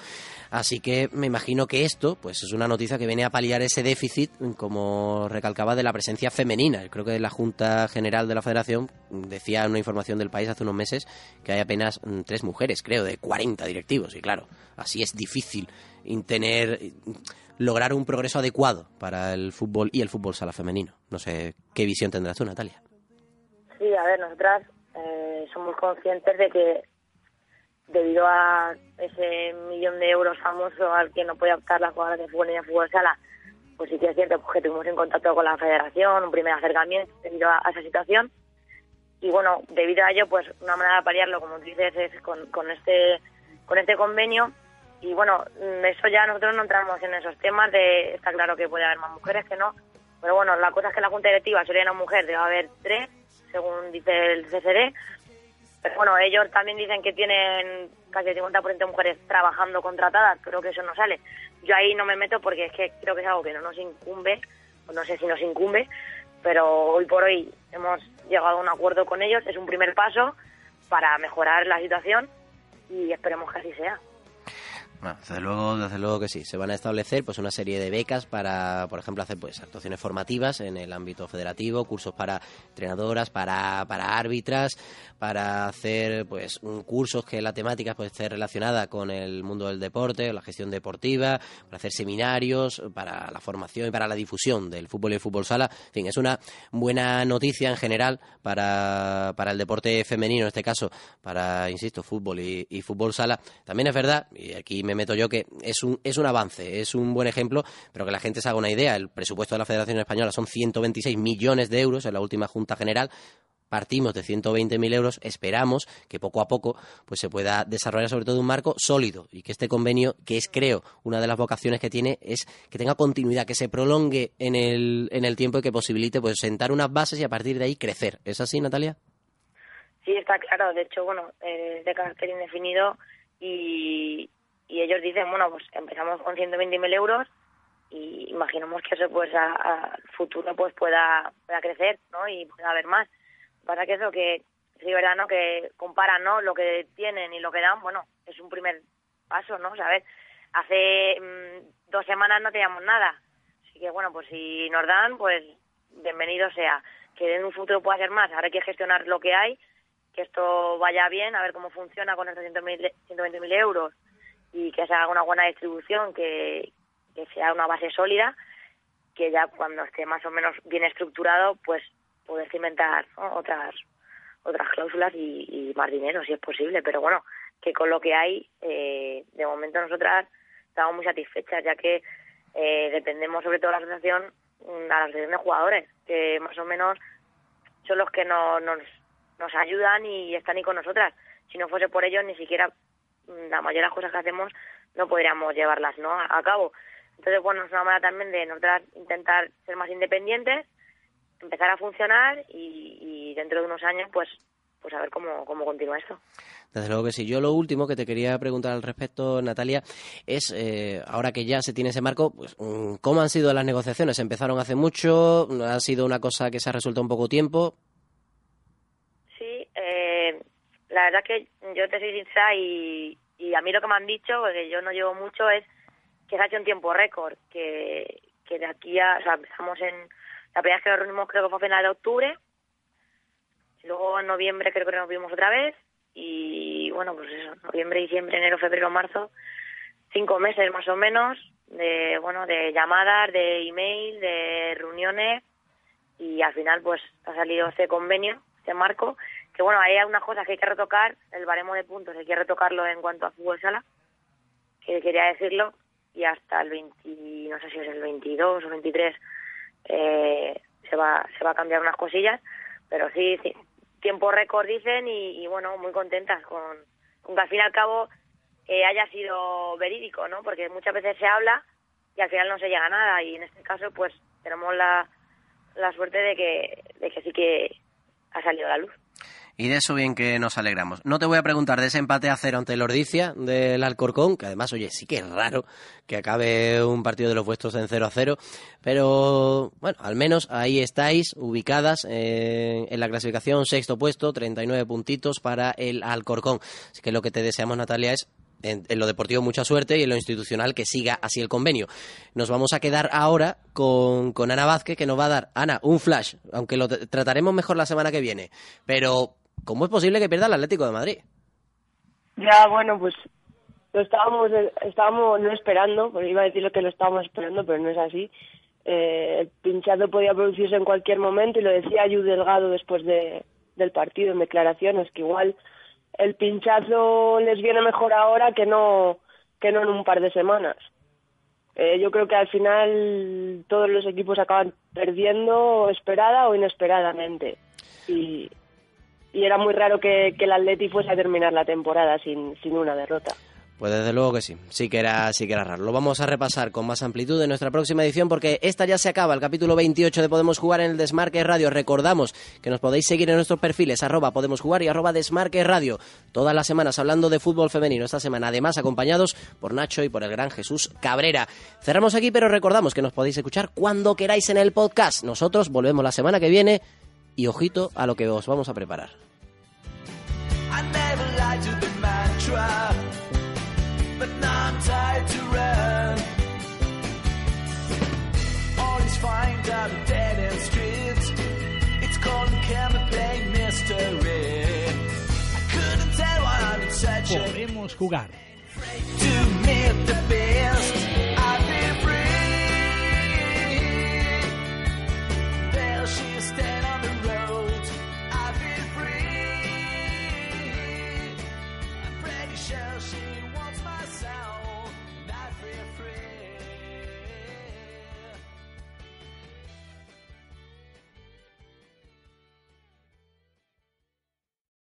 Así que me imagino que esto pues es una noticia que viene a paliar ese déficit, como recalcaba, de la presencia femenina. Creo que la Junta General de la Federación decía en una información del país hace unos meses que hay apenas mm, tres mujeres, creo, de 40 directivos. Y claro, así es difícil tener lograr un progreso adecuado para el fútbol y el fútbol sala femenino. No sé qué visión tendrás tú, Natalia. Sí, a ver, nosotras eh, somos conscientes de que debido a ese millón de euros famoso al que no puede optar las jugadoras de fútbol ni de fútbol sala, pues sí que es cierto que estuvimos en contacto con la federación, un primer acercamiento debido a, esa situación. Y bueno, debido a ello, pues una manera de paliarlo, como dices, es con, con este con este convenio. Y bueno, eso ya nosotros no entramos en esos temas de, está claro que puede haber más mujeres que no, pero bueno, la cosa es que la junta directiva sería una mujer, debe haber tres, según dice el CCD, pero bueno, ellos también dicen que tienen casi el 50% de mujeres trabajando contratadas, creo que eso no sale. Yo ahí no me meto porque es que creo que es algo que no nos incumbe, o no sé si nos incumbe, pero hoy por hoy hemos llegado a un acuerdo con ellos, es un primer paso para mejorar la situación y esperemos que así sea desde luego, desde luego que sí. Se van a establecer pues una serie de becas para, por ejemplo, hacer pues actuaciones formativas en el ámbito federativo, cursos para entrenadoras, para, para árbitras, para hacer pues un cursos que la temática pues esté relacionada con el mundo del deporte, la gestión deportiva, para hacer seminarios, para la formación y para la difusión del fútbol y el fútbol sala. En fin, es una buena noticia en general para, para el deporte femenino, en este caso, para, insisto, fútbol y, y fútbol sala. También es verdad, y aquí me meto yo que es un, es un avance, es un buen ejemplo, pero que la gente se haga una idea. El presupuesto de la Federación Española son 126 millones de euros en la última Junta General partimos de 120.000 euros, esperamos que poco a poco pues se pueda desarrollar sobre todo un marco sólido y que este convenio, que es creo una de las vocaciones que tiene, es que tenga continuidad, que se prolongue en el, en el tiempo y que posibilite pues sentar unas bases y a partir de ahí crecer. ¿Es así, Natalia? Sí, está claro. De hecho, bueno, es de carácter indefinido y, y ellos dicen, bueno, pues empezamos con 120.000 euros y imaginemos que eso pues a, futuro pues pueda, pueda crecer, ¿no? Y pueda haber más. Para que eso que sí, verdad, ¿no? Que comparan, ¿no? Lo que tienen y lo que dan, bueno, es un primer paso, ¿no? O sea, a ver, hace mm, dos semanas no teníamos nada. Así que, bueno, pues si nos dan, pues bienvenido sea. Que en un futuro pueda ser más. Ahora hay que gestionar lo que hay, que esto vaya bien, a ver cómo funciona con estos 120.000 euros y que se haga una buena distribución, que, que sea una base sólida, que ya cuando esté más o menos bien estructurado, pues poder cimentar otras otras cláusulas y, más dinero, si es posible. Pero bueno, que con lo que hay, eh, de momento nosotras estamos muy satisfechas, ya que eh, dependemos sobre todo la asociación, mm, a la asociación de jugadores, que más o menos son los que nos, nos, nos ayudan y están ahí con nosotras. Si no fuese por ellos, ni siquiera la mayoría de las cosas que hacemos no podríamos llevarlas ¿no? a, cabo. Entonces, bueno, es una manera también de nosotras intentar ser más independientes empezar a funcionar y, dentro de unos años pues pues a ver cómo, cómo continúa esto. Desde luego que sí. Yo lo último que te quería preguntar al respecto, Natalia, es, eh, ahora que ya se tiene ese marco, pues, mm, ¿cómo han sido las negociaciones? ¿Empezaron hace mucho? ¿Ha sido una cosa que se ha resuelto en poco tiempo? Sí, eh, la verdad que yo te soy sincera y, y a mí lo que me han dicho, porque yo no llevo mucho, es que se ha hecho un tiempo récord, que, que de aquí a, o sea, empezamos en la primera vez que nos reunimos creo que fue a final de octubre. Luego en noviembre creo que nos vimos otra vez. Y bueno, pues eso, noviembre, diciembre, enero, febrero, marzo. Cinco meses más o menos de, bueno, de llamadas, de email, de reuniones. Y al final pues ha salido este convenio, este marco. Que bueno, hay algunas cosas que hay que retocar. El baremo de puntos hay que retocarlo en cuanto a fútbol sala. Que quería decirlo. Y hasta el 20, no sé si es el 22 o 23 eh, se va se va a cambiar unas cosillas, pero sí, tiempo récord dicen y, bueno, muy contentas con, que al fin y al cabo eh, haya sido verídico, ¿no? Porque muchas veces se habla y al final no se llega a nada y en este caso pues tenemos la, la suerte de que, de que sí que ha salido la luz. Y de eso bien que nos alegramos. No te voy a preguntar de ese empate a cero ante el Ordicia del Alcorcón, que además, oye, sí que es raro que acabe un partido de los vuestros en 0 a 0, pero bueno, al menos ahí estáis ubicadas eh, en la clasificación, sexto puesto, 39 puntitos para el Alcorcón. Así que lo que te deseamos, Natalia, es en, lo deportivo mucha suerte y en lo institucional que siga así el convenio. Nos vamos a quedar ahora con, con Ana Vázquez, que nos va a dar, Ana, un flash, aunque lo trataremos mejor la semana que viene, pero ¿Cómo es posible que pierda el Atlético de Madrid? Ya, bueno, pues lo estábamos, estábamos no esperando, porque iba a decir que lo estábamos esperando, pero no es así. Eh, el pinchazo podía producirse en cualquier momento y lo decía Ayu Delgado después de, del partido en declaraciones, que igual el pinchazo les viene mejor ahora que no, que no en un par de semanas. Eh, yo creo que al final todos los equipos acaban perdiendo esperada o inesperadamente. Y, y era muy raro que, el Atleti fuese a terminar la temporada sin, sin una derrota. Pues desde luego que sí, sí que era, sí que era raro. Lo vamos a repasar con más amplitud en nuestra próxima edición porque esta ya se acaba, el capítulo 28 de Podemos Jugar en el Desmarque Radio. Recordamos que nos podéis seguir en nuestros perfiles, arroba Podemos Jugar y arroba Desmarque Radio. Todas las semanas hablando de fútbol femenino. Esta semana además acompañados por Nacho y por el gran Jesús Cabrera. Cerramos aquí, pero recordamos que nos podéis escuchar cuando queráis en el podcast. Nosotros volvemos la semana que viene y ojito a lo que os vamos a preparar. Podemos jugar.